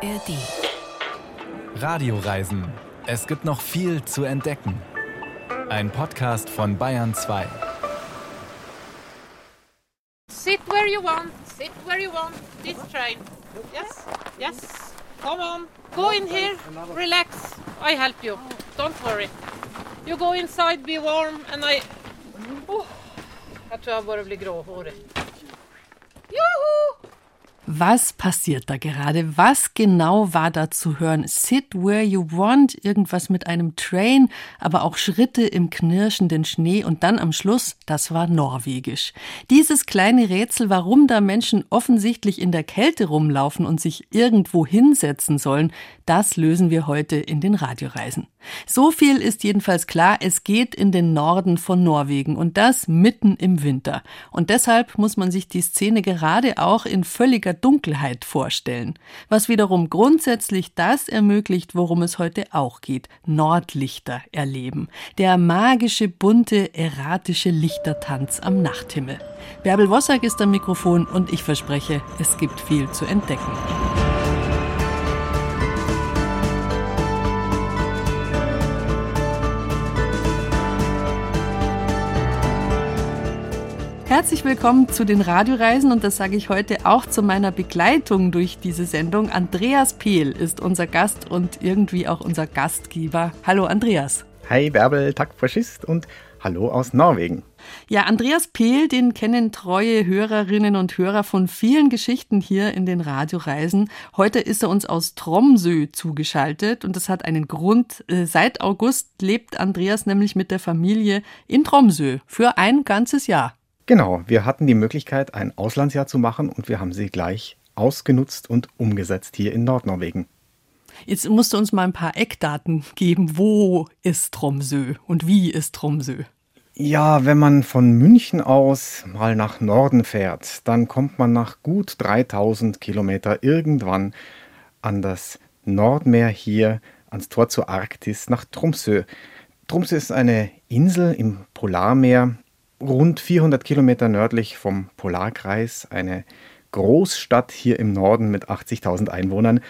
ARD. Radioreisen. Es gibt noch viel zu entdecken. Ein Podcast von Bayern 2. Sit where you want, sit where you want. This train. Yes, yes. Come on. Go in here. Relax. I help you. Don't worry. You go inside, be warm, and I... Oh, jag tror jag börjar bli gråhårig. Was passiert da gerade? Was genau war da zu hören? Sit where you want, irgendwas mit einem Train, aber auch Schritte im knirschenden Schnee und dann am Schluss, das war norwegisch. Dieses kleine Rätsel, warum da Menschen offensichtlich in der Kälte rumlaufen und sich irgendwo hinsetzen sollen, das lösen wir heute in den Radioreisen. So viel ist jedenfalls klar, es geht in den Norden von Norwegen und das mitten im Winter. Und deshalb muss man sich die Szene gerade auch in völliger Dunkelheit vorstellen, was wiederum grundsätzlich das ermöglicht, worum es heute auch geht, Nordlichter erleben, der magische, bunte, erratische Lichtertanz am Nachthimmel. Bärbel Wossack ist am Mikrofon und ich verspreche, es gibt viel zu entdecken. Herzlich willkommen zu den Radioreisen und das sage ich heute auch zu meiner Begleitung durch diese Sendung. Andreas Pehl ist unser Gast und irgendwie auch unser Gastgeber. Hallo Andreas. Hi Bärbel, Tag Faschist und hallo aus Norwegen. Ja, Andreas Pehl, den kennen treue Hörerinnen und Hörer von vielen Geschichten hier in den Radioreisen. Heute ist er uns aus Tromsø zugeschaltet und das hat einen Grund. Äh, seit August lebt Andreas nämlich mit der Familie in Tromsø für ein ganzes Jahr. Genau, wir hatten die Möglichkeit, ein Auslandsjahr zu machen und wir haben sie gleich ausgenutzt und umgesetzt hier in Nordnorwegen. Jetzt musst du uns mal ein paar Eckdaten geben. Wo ist Tromsø und wie ist Tromsø? Ja, wenn man von München aus mal nach Norden fährt, dann kommt man nach gut 3000 Kilometer irgendwann an das Nordmeer hier, ans Tor zur Arktis, nach Tromsø. Tromsø ist eine Insel im Polarmeer rund 400 Kilometer nördlich vom Polarkreis, eine Großstadt hier im Norden mit 80.000 Einwohnern.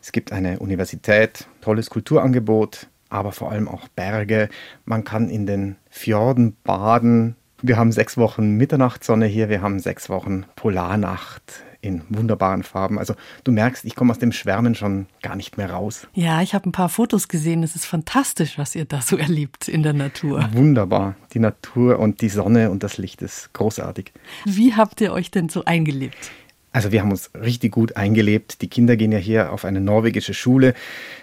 Es gibt eine Universität, tolles Kulturangebot, aber vor allem auch Berge. Man kann in den Fjorden baden. Wir haben sechs Wochen Mitternachtssonne hier, wir haben sechs Wochen Polarnacht in wunderbaren Farben. Also du merkst, ich komme aus dem Schwärmen schon gar nicht mehr raus. Ja, ich habe ein paar Fotos gesehen. Es ist fantastisch, was ihr da so erlebt in der Natur. Wunderbar. Die Natur und die Sonne und das Licht ist großartig. Wie habt ihr euch denn so eingelebt? Also wir haben uns richtig gut eingelebt. Die Kinder gehen ja hier auf eine norwegische Schule.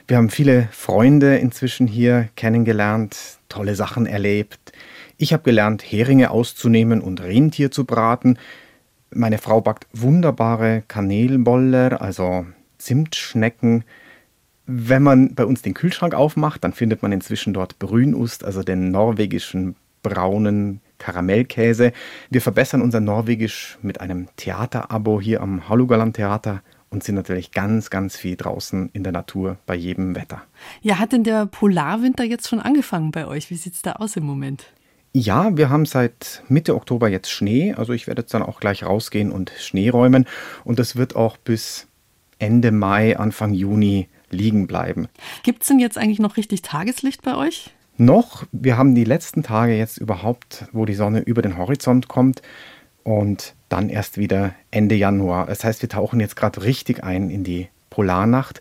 Wir haben viele Freunde inzwischen hier kennengelernt, tolle Sachen erlebt. Ich habe gelernt, Heringe auszunehmen und Rentier zu braten. Meine Frau backt wunderbare Kanelboller, also Zimtschnecken. Wenn man bei uns den Kühlschrank aufmacht, dann findet man inzwischen dort Brünust, also den norwegischen braunen Karamellkäse. Wir verbessern unser Norwegisch mit einem Theaterabo hier am Hallugaland Theater und sind natürlich ganz, ganz viel draußen in der Natur bei jedem Wetter. Ja, hat denn der Polarwinter jetzt schon angefangen bei euch? Wie sieht es da aus im Moment? Ja, wir haben seit Mitte Oktober jetzt Schnee. Also ich werde jetzt dann auch gleich rausgehen und Schnee räumen. Und das wird auch bis Ende Mai, Anfang Juni liegen bleiben. Gibt es denn jetzt eigentlich noch richtig Tageslicht bei euch? Noch. Wir haben die letzten Tage jetzt überhaupt, wo die Sonne über den Horizont kommt. Und dann erst wieder Ende Januar. Das heißt, wir tauchen jetzt gerade richtig ein in die Polarnacht.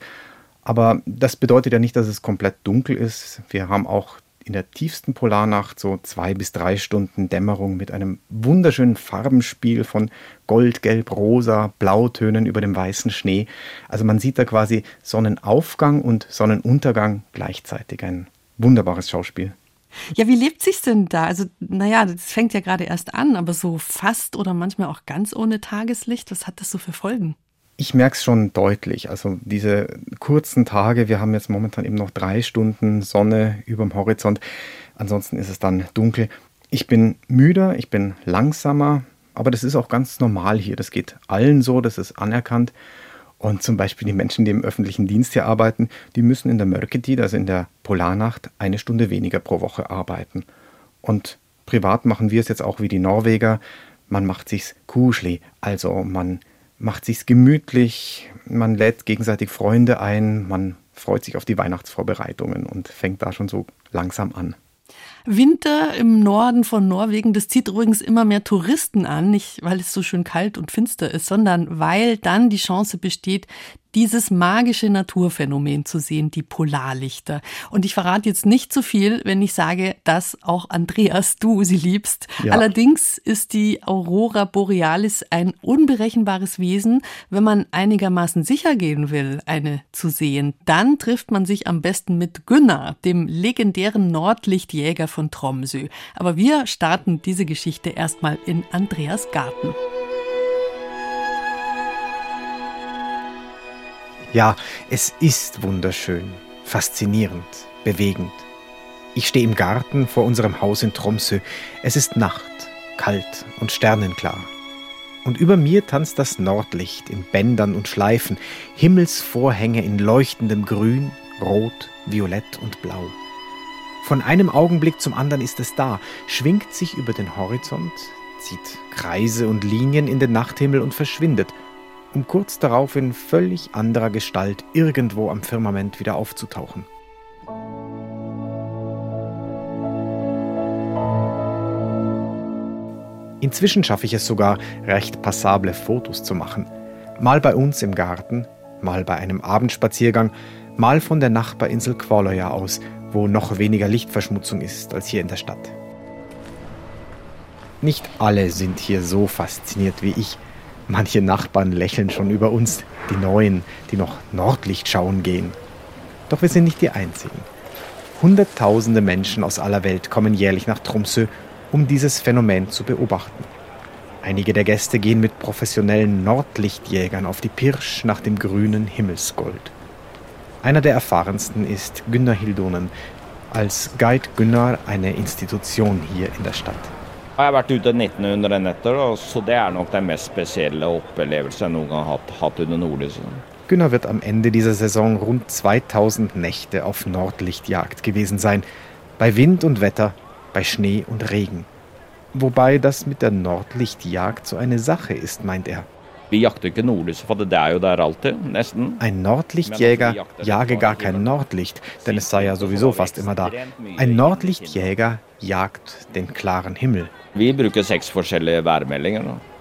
Aber das bedeutet ja nicht, dass es komplett dunkel ist. Wir haben auch in der tiefsten Polarnacht so zwei bis drei Stunden Dämmerung mit einem wunderschönen Farbenspiel von Gold, Gelb, Rosa, Blautönen über dem weißen Schnee. Also man sieht da quasi Sonnenaufgang und Sonnenuntergang gleichzeitig. Ein wunderbares Schauspiel. Ja, wie lebt sich's denn da? Also, naja, das fängt ja gerade erst an, aber so fast oder manchmal auch ganz ohne Tageslicht, was hat das so für Folgen? Ich merke es schon deutlich. Also diese kurzen Tage, wir haben jetzt momentan eben noch drei Stunden Sonne über dem Horizont. Ansonsten ist es dann dunkel. Ich bin müder, ich bin langsamer, aber das ist auch ganz normal hier. Das geht allen so, das ist anerkannt. Und zum Beispiel die Menschen, die im öffentlichen Dienst hier arbeiten, die müssen in der Mörketid, also in der Polarnacht, eine Stunde weniger pro Woche arbeiten. Und privat machen wir es jetzt auch wie die Norweger. Man macht sich's kuschli, also man macht sich's gemütlich, man lädt gegenseitig Freunde ein, man freut sich auf die Weihnachtsvorbereitungen und fängt da schon so langsam an. Winter im Norden von Norwegen, das zieht übrigens immer mehr Touristen an, nicht weil es so schön kalt und finster ist, sondern weil dann die Chance besteht, dieses magische Naturphänomen zu sehen, die Polarlichter. Und ich verrate jetzt nicht zu viel, wenn ich sage, dass auch Andreas, du sie liebst. Ja. Allerdings ist die Aurora Borealis ein unberechenbares Wesen. Wenn man einigermaßen sicher gehen will, eine zu sehen, dann trifft man sich am besten mit Gunnar, dem legendären Nordlichtjäger von Tromsø. Aber wir starten diese Geschichte erstmal in Andreas Garten. Ja, es ist wunderschön, faszinierend, bewegend. Ich stehe im Garten vor unserem Haus in Tromsø. Es ist Nacht, kalt und sternenklar. Und über mir tanzt das Nordlicht in Bändern und Schleifen, Himmelsvorhänge in leuchtendem Grün, Rot, Violett und Blau. Von einem Augenblick zum anderen ist es da, schwingt sich über den Horizont, zieht Kreise und Linien in den Nachthimmel und verschwindet, um kurz darauf in völlig anderer Gestalt irgendwo am Firmament wieder aufzutauchen. Inzwischen schaffe ich es sogar, recht passable Fotos zu machen. Mal bei uns im Garten, mal bei einem Abendspaziergang, mal von der Nachbarinsel Kvaløya aus, wo noch weniger Lichtverschmutzung ist als hier in der Stadt. Nicht alle sind hier so fasziniert wie ich, Manche Nachbarn lächeln schon über uns, die Neuen, die noch Nordlicht schauen gehen. Doch wir sind nicht die Einzigen. Hunderttausende Menschen aus aller Welt kommen jährlich nach Tromsø, um dieses Phänomen zu beobachten. Einige der Gäste gehen mit professionellen Nordlichtjägern auf die Pirsch nach dem grünen Himmelsgold. Einer der erfahrensten ist Gunnar Hildonen, als Guide Gunnar eine Institution hier in der Stadt. Jeg har vært ute 1900 netter, så det er nok den mest spesielle opplevelsen jeg noen gang har hatt under Nordlyset. Günner wird am Ende dieser Saison rund 2000 Nächte auf Nordlichtjagd gewesen sein. Bei Wind und Wetter, bei Schnee und Regen. Wobei das mit der Nordlichtjagd so eine Sache ist, meint er. Ein Nordlichtjäger jage gar kein Nordlicht, denn es sei ja sowieso fast immer da. Ein Nordlichtjäger jagt den klaren Himmel.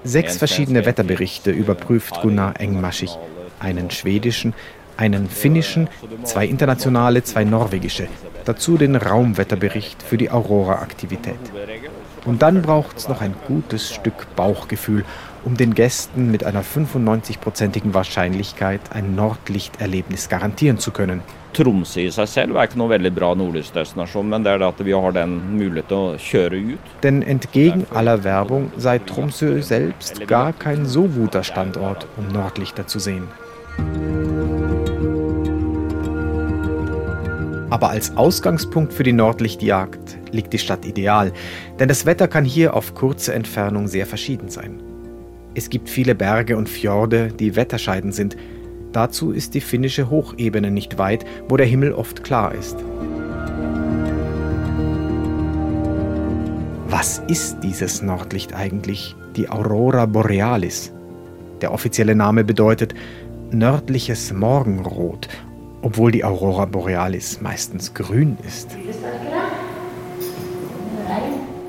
Sechs verschiedene Wetterberichte überprüft Gunnar engmaschig. Einen schwedischen, einen finnischen, zwei internationale, zwei norwegische. Dazu den Raumwetterbericht für die Aurora-Aktivität. Und dann braucht es noch ein gutes Stück Bauchgefühl, um den Gästen mit einer 95-prozentigen Wahrscheinlichkeit ein Nordlichterlebnis garantieren zu können. Tromsø i seg selv er ikke noe veldig bra nordlysdestinasjon, men det er at vi har den mulighet å kjøre ut. Denn entgegen aller Werbung sei Tromsø selbst gar kein so guter Standort, um Nordlichter zu sehen. Aber als Ausgangspunkt für die Nordlichtjagd liegt die Stadt ideal, denn das Wetter kann hier auf kurze Entfernung sehr verschieden sein. Es gibt viele Berge und Fjorde, die wetterscheiden sind, Dazu ist die finnische Hochebene nicht weit, wo der Himmel oft klar ist. Was ist dieses Nordlicht eigentlich? Die Aurora Borealis. Der offizielle Name bedeutet nördliches Morgenrot, obwohl die Aurora Borealis meistens grün ist.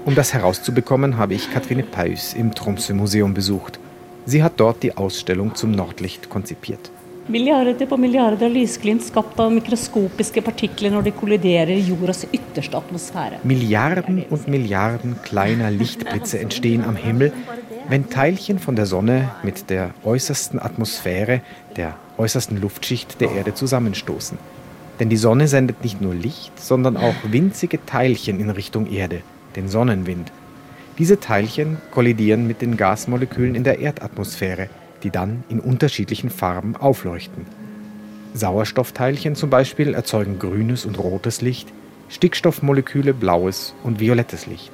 Um das herauszubekommen, habe ich Katrine Paus im Tromsø Museum besucht. Sie hat dort die Ausstellung zum Nordlicht konzipiert. Milliarder på milliarder lysglimt skapt av mikroskopiske partikler når de kolliderer i jordas ytterste atmosfäre. Milliarden und Milliarden kleiner Lichtblitze entstehen am Himmel, wenn Teilchen von der Sonne mit der äußersten Atmosphäre, der äußersten Luftschicht der Erde zusammenstoßen. Denn die Sonne sendet nicht nur Licht, sondern auch winzige Teilchen in Richtung Erde, den Sonnenwind. Diese Teilchen kollidieren mit den Gasmolekülen in der Erdatmosphäre die dann in unterschiedlichen Farben aufleuchten. Sauerstoffteilchen zum Beispiel erzeugen grünes und rotes Licht, Stickstoffmoleküle blaues und violettes Licht.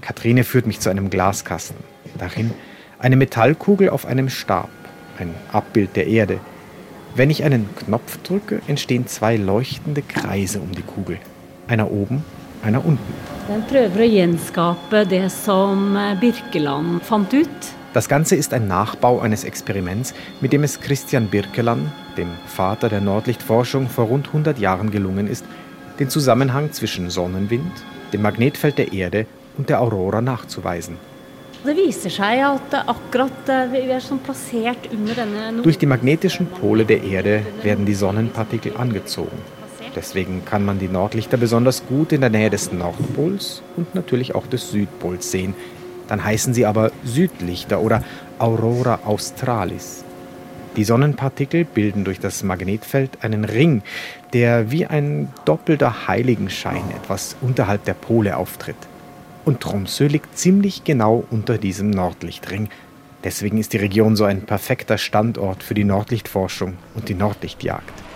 Katrine führt mich zu einem Glaskasten. Darin eine Metallkugel auf einem Stab, ein Abbild der Erde. Wenn ich einen Knopf drücke, entstehen zwei leuchtende Kreise um die Kugel. Einer oben, einer unten. Den prøver å gjenskape det som Birkeland fant ut Das Ganze ist ein Nachbau eines Experiments, mit dem es Christian Birkeland, dem Vater der Nordlichtforschung, vor rund 100 Jahren gelungen ist, den Zusammenhang zwischen Sonnenwind, dem Magnetfeld der Erde und der Aurora nachzuweisen. Durch die magnetischen Pole der Erde werden die Sonnenpartikel angezogen. Deswegen kann man die Nordlichter besonders gut in der Nähe des Nordpols und natürlich auch des Südpols sehen. Dann heißen sie aber Südlichter oder Aurora Australis. Die Sonnenpartikel bilden durch das Magnetfeld einen Ring, der wie ein doppelter Heiligenschein etwas unterhalb der Pole auftritt. Und Tromsø liegt ziemlich genau unter diesem Nordlichtring. Deswegen ist die Region so ein perfekter Standort für die Nordlichtforschung und die Nordlichtjagd.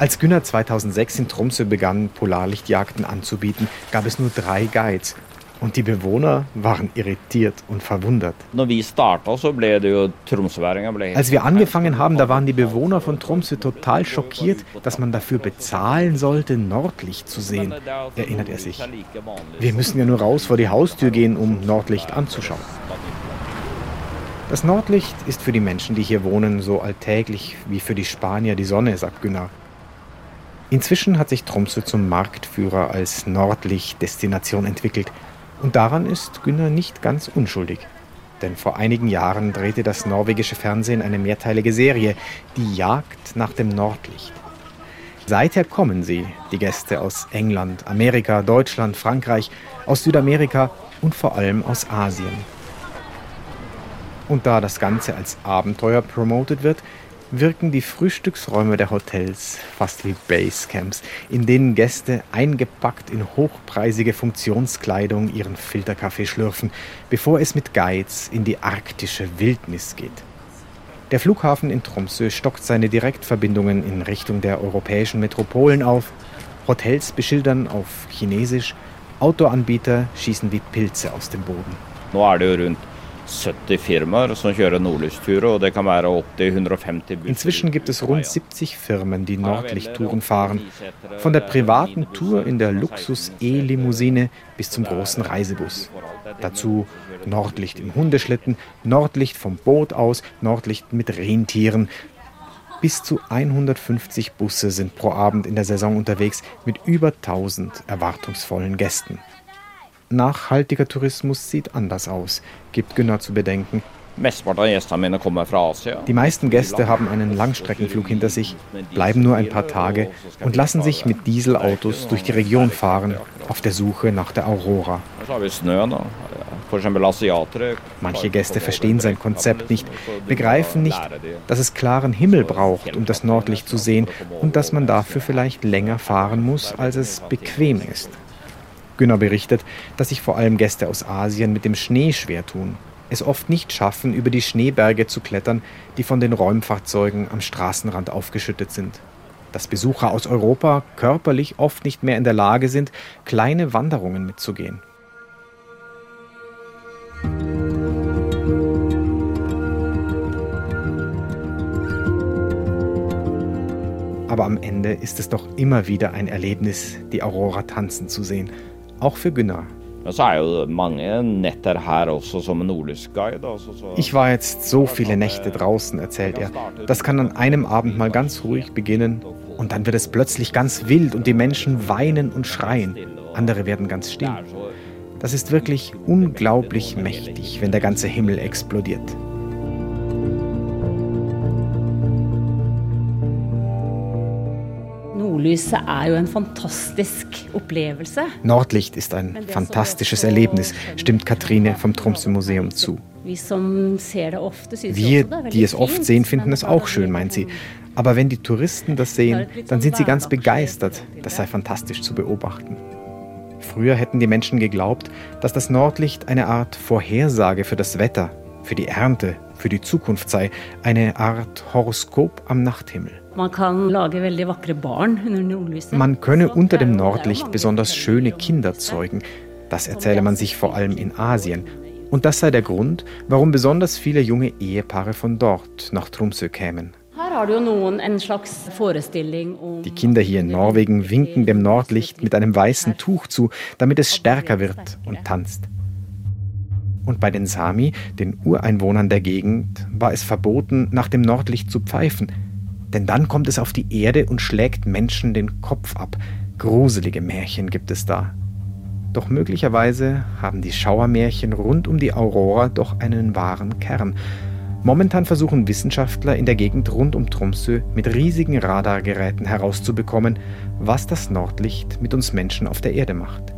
Als Günner 2006 in Tromsø begann, Polarlichtjagden anzubieten, gab es nur drei Guides und die Bewohner waren irritiert und verwundert. Als wir angefangen haben, da waren die Bewohner von Tromsø total schockiert, dass man dafür bezahlen sollte, Nordlicht zu sehen, erinnert er sich. Wir müssen ja nur raus vor die Haustür gehen, um Nordlicht anzuschauen. Das Nordlicht ist für die Menschen, die hier wohnen, so alltäglich wie für die Spanier die Sonne, sagt Günnar. Inzwischen hat sich Tromsø zum Marktführer als Nordlichtdestination entwickelt – und daran ist Günner nicht ganz unschuldig. Denn vor einigen Jahren drehte das norwegische Fernsehen eine mehrteilige Serie, Die Jagd nach dem Nordlicht. Seither kommen sie, die Gäste aus England, Amerika, Deutschland, Frankreich, aus Südamerika und vor allem aus Asien. Und da das Ganze als Abenteuer promotet wird, wirken die Frühstücksräume der Hotels fast wie Basecamps, in denen Gäste eingepackt in hochpreisige Funktionskleidung ihren Filterkaffee schlürfen, bevor es mit Guides in die arktische Wildnis geht. Der Flughafen in Tromsø stockt seine Direktverbindungen in Richtung der europäischen Metropolen auf, Hotels beschildern auf Chinesisch, Autoanbieter schießen wie Pilze aus dem Boden. 70 Firmen som kjører nordlysturer, og det kan være opptil 150 busser. Inzwischen gibt es rund 70 Firmen, die Nordlichttouren fahren. Von der privaten Tour in der Luxus-E-Limousine bis zum großen Reisebus. Dazu Nordlicht im Hundeschlitten, Nordlicht vom Boot aus, Nordlicht mit Rentieren. Bis zu 150 Busse sind pro Abend in der Saison unterwegs mit über 1000 erwartungsvollen Gästen. Nachhaltiger Tourismus sieht anders aus, gibt Günnar zu bedenken. Die meisten Gäste haben einen Langstreckenflug hinter sich, bleiben nur ein paar Tage und lassen sich mit Dieselautos durch die Region fahren, auf der Suche nach der Aurora. Manche Gäste verstehen sein Konzept nicht, begreifen nicht, dass es klaren Himmel braucht, um das Nordlicht zu sehen und dass man dafür vielleicht länger fahren muss, als es bequem ist. Günner berichtet, dass sich vor allem Gäste aus Asien mit dem Schnee schwer tun, es oft nicht schaffen, über die Schneeberge zu klettern, die von den Räumfahrzeugen am Straßenrand aufgeschüttet sind. Dass Besucher aus Europa körperlich oft nicht mehr in der Lage sind, kleine Wanderungen mitzugehen. Aber am Ende ist es doch immer wieder ein Erlebnis, die Aurora tanzen zu sehen auch für Günnar. Ich war jetzt so viele Nächte draußen, erzählt er. Das kann an einem Abend mal ganz ruhig beginnen und dann wird es plötzlich ganz wild und die Menschen weinen und schreien. Andere werden ganz still. Das ist wirklich unglaublich mächtig, wenn der ganze Himmel explodiert. Nordlyset er jo en fantastisk opplevelse. Nordlicht ist ein fantastisches Erlebnis, stimmt Katrine vom Tromsø Museum zu. Wir, die es oft sehen, finden es auch schön, meint sie. Aber wenn die Touristen das sehen, dann sind sie ganz begeistert. Das sei fantastisch zu beobachten. Früher hätten die Menschen geglaubt, dass das Nordlicht eine Art Vorhersage für das Wetter, für die Ernte, für die Zukunft sei, eine Art Horoskop am Nachthimmel. Man könne unter dem Nordlicht besonders schöne Kinder zeugen. Das erzähle man sich vor allem in Asien. Und das sei der Grund, warum besonders viele junge Ehepaare von dort nach Tromsø kämen. Die Kinder hier in Norwegen winken dem Nordlicht mit einem weißen Tuch zu, damit es stärker wird und tanzt. Und bei den Sami, den Ureinwohnern der Gegend, war es verboten, nach dem Nordlicht zu pfeifen, denn dann kommt es auf die Erde und schlägt Menschen den Kopf ab. Gruselige Märchen gibt es da. Doch möglicherweise haben die Schauermärchen rund um die Aurora doch einen wahren Kern. Momentan versuchen Wissenschaftler in der Gegend rund um Tromsø mit riesigen Radargeräten herauszubekommen, was das Nordlicht mit uns Menschen auf der Erde macht.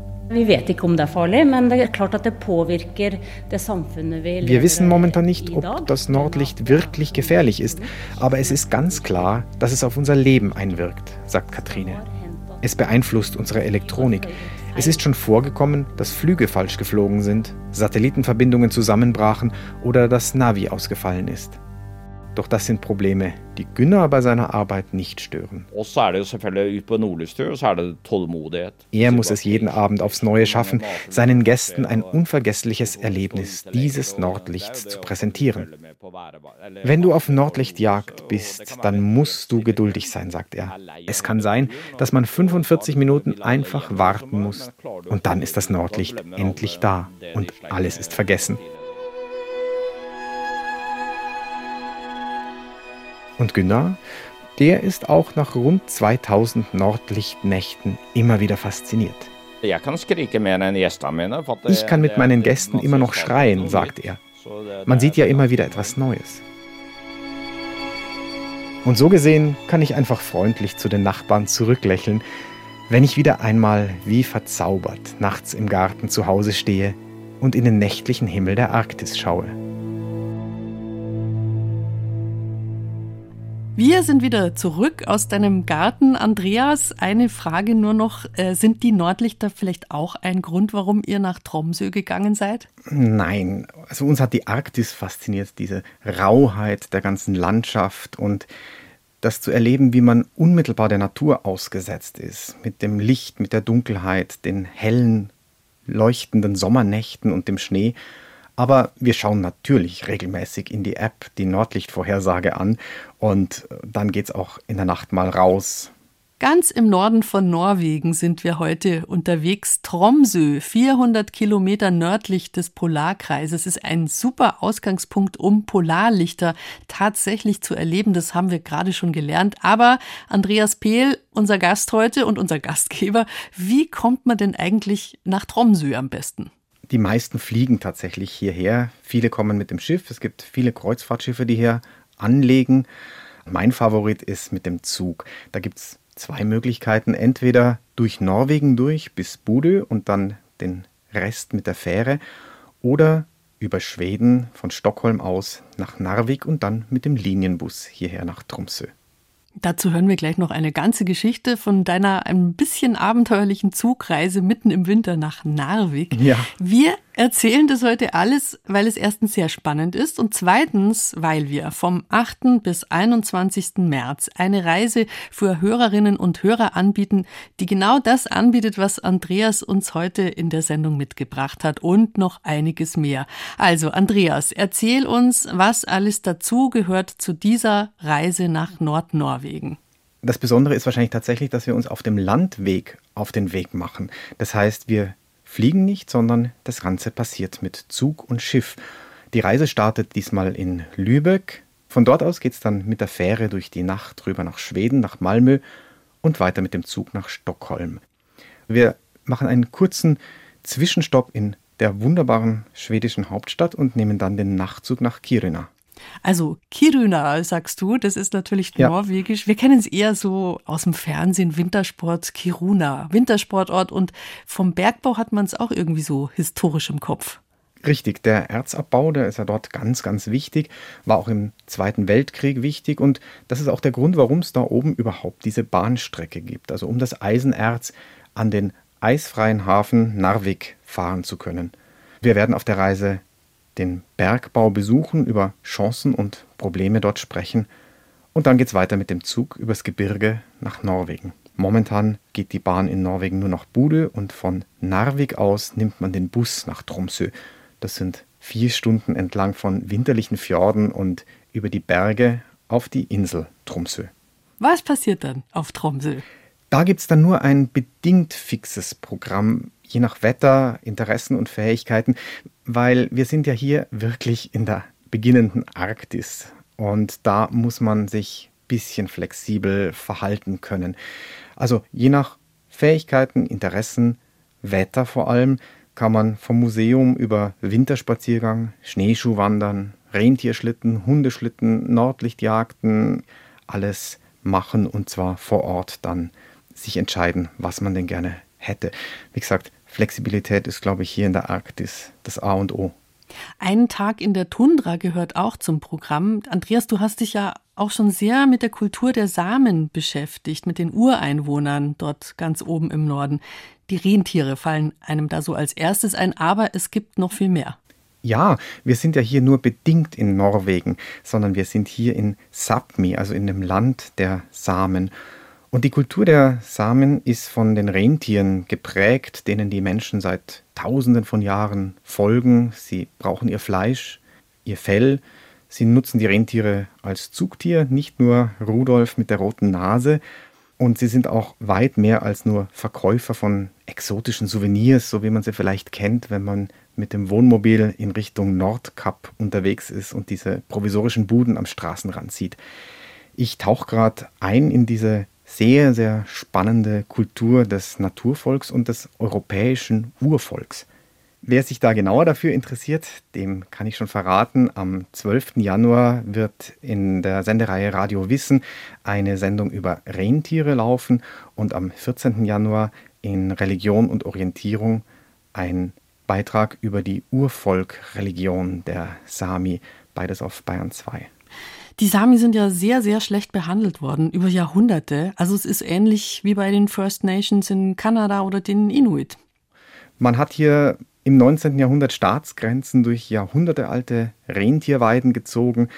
Wir wissen momentan nicht, ob das Nordlicht wirklich gefährlich ist, aber es ist ganz klar, dass es auf unser Leben einwirkt, sagt Katrine. Es beeinflusst unsere Elektronik. Es ist schon vorgekommen, dass Flüge falsch geflogen sind, Satellitenverbindungen zusammenbrachen oder das Navi ausgefallen ist. Doch das sind Probleme, die Gunnar bei seiner Arbeit nicht stören. Er muss es jeden Abend aufs Neue schaffen, seinen Gästen ein unvergessliches Erlebnis dieses Nordlichts zu präsentieren. Wenn du auf Nordlichtjagd bist, dann musst du geduldig sein, sagt er. Es kann sein, dass man 45 Minuten einfach warten muss und dann ist das Nordlicht endlich da und alles ist vergessen. Und Gunnar, der ist auch nach rund 2000 Nordlichtnächten immer wieder fasziniert. Ich kann mit meinen Gästen immer noch schreien, sagt er. Man sieht ja immer wieder etwas Neues. Und so gesehen kann ich einfach freundlich zu den Nachbarn zurücklächeln, wenn ich wieder einmal wie verzaubert nachts im Garten zu Hause stehe und in den nächtlichen Himmel der Arktis schaue. Wir sind wieder zurück aus deinem Garten. Andreas, eine Frage nur noch. Äh, sind die Nordlichter vielleicht auch ein Grund, warum ihr nach Tromsø gegangen seid? Nein, also uns hat die Arktis fasziniert, diese Rauheit der ganzen Landschaft und das zu erleben, wie man unmittelbar der Natur ausgesetzt ist, mit dem Licht, mit der Dunkelheit, den hellen, leuchtenden Sommernächten und dem Schnee. Aber wir schauen natürlich regelmäßig in die App die Nordlichtvorhersage an und dann geht es auch in der Nacht mal raus. Ganz im Norden von Norwegen sind wir heute unterwegs. Tromsø, 400 Kilometer nördlich des Polarkreises, ist ein super Ausgangspunkt, um Polarlichter tatsächlich zu erleben. Das haben wir gerade schon gelernt. Aber Andreas Pehl, unser Gast heute und unser Gastgeber, wie kommt man denn eigentlich nach Tromsø am besten? Die meisten fliegen tatsächlich hierher. Viele kommen mit dem Schiff. Es gibt viele Kreuzfahrtschiffe, die hier anlegen. Mein Favorit ist mit dem Zug. Da gibt es zwei Möglichkeiten. Entweder durch Norwegen durch bis Bude und dann den Rest mit der Fähre oder über Schweden von Stockholm aus nach Narvik und dann mit dem Linienbus hierher nach Tromsø. Dazu hören wir gleich noch eine ganze Geschichte von deiner ein bisschen abenteuerlichen Zugreise mitten im Winter nach Narvik. Ja. Wir erzählen das heute alles, weil es erstens sehr spannend ist und zweitens, weil wir vom 8. bis 21. März eine Reise für Hörerinnen und Hörer anbieten, die genau das anbietet, was Andreas uns heute in der Sendung mitgebracht hat und noch einiges mehr. Also Andreas, erzähl uns, was alles dazu gehört zu dieser Reise nach Nordnorwegen. Das Besondere ist wahrscheinlich tatsächlich, dass wir uns auf dem Landweg auf den Weg machen. Das heißt, wir fliegen nicht, sondern das Ganze passiert mit Zug und Schiff. Die Reise startet diesmal in Lübeck. Von dort aus geht es dann mit der Fähre durch die Nacht rüber nach Schweden, nach Malmö und weiter mit dem Zug nach Stockholm. Wir machen einen kurzen Zwischenstopp in der wunderbaren schwedischen Hauptstadt und nehmen dann den Nachtzug nach Kiruna. Also Kiruna, sagst du, das ist natürlich ja. norwegisch. Wir kennen es eher so aus dem Fernsehen, Wintersport, Kiruna, Wintersportort. Und vom Bergbau hat man es auch irgendwie so historisch im Kopf. Richtig, der Erzabbau, der ist ja dort ganz, ganz wichtig, war auch im Zweiten Weltkrieg wichtig und das ist auch der Grund, warum es da oben überhaupt diese Bahnstrecke gibt, also um das Eisenerz an den eisfreien Hafen Narvik fahren zu können. Wir werden auf der Reise den Bergbau besuchen, über Chancen und Probleme dort sprechen und dann geht es weiter mit dem Zug übers Gebirge nach Norwegen. Momentan geht die Bahn in Norwegen nur nach Bude und von Narvik aus nimmt man den Bus nach Tromsø. Das sind vier Stunden entlang von winterlichen Fjorden und über die Berge auf die Insel Tromsø. Was passiert dann auf Tromsø? Da gibt es dann nur ein bedingt fixes Programm, je nach Wetter, Interessen und Fähigkeiten, weil wir sind ja hier wirklich in der beginnenden Arktis und da muss man sich ein bisschen flexibel verhalten können. Also je nach Fähigkeiten, Interessen, Wetter vor allem, kann man vom Museum über Winterspaziergang, Schneeschuhwandern, Rentierschlitten, Hundeschlitten, Nordlichtjagden, alles machen und zwar vor Ort dann sich entscheiden, was man denn gerne hätte. Wie gesagt, Flexibilität ist, glaube ich, hier in der Arktis das A und O. Ein Tag in der Tundra gehört auch zum Programm. Andreas, du hast dich ja auch schon sehr mit der Kultur der Samen beschäftigt, mit den Ureinwohnern dort ganz oben im Norden. Die Rentiere fallen einem da so als erstes ein, aber es gibt noch viel mehr. Ja, wir sind ja hier nur bedingt in Norwegen, sondern wir sind hier in Sápmi, also in dem Land der Samen. Und die Kultur der Samen ist von den Rentieren geprägt, denen die Menschen seit Tausenden von Jahren folgen. Sie brauchen ihr Fleisch, ihr Fell. Sie nutzen die Rentiere als Zugtier, nicht nur Rudolf mit der roten Nase. Und sie sind auch weit mehr als nur Verkäufer von exotischen Souvenirs, so wie man sie vielleicht kennt, wenn man mit dem Wohnmobil in Richtung Nordkap unterwegs ist und diese provisorischen Buden am Straßenrand sieht. Ich tauche gerade ein in diese sehr, sehr spannende Kultur des Naturvolks und des europäischen Urvolks. Wer sich da genauer dafür interessiert, dem kann ich schon verraten, am 12. Januar wird in der Sendereihe Radio Wissen eine Sendung über Rentiere laufen und am 14. Januar in Religion und Orientierung ein Beitrag über die Urvolkreligion der Sami, beides auf Bayern 2. Die Sami sind ja sehr, sehr schlecht behandelt worden über Jahrhunderte. Also es ist ähnlich wie bei den First Nations in Kanada oder den Inuit. Man hat hier im 19. Jahrhundert Staatsgrenzen durch jahrhundertealte Rentierweiden gezogen.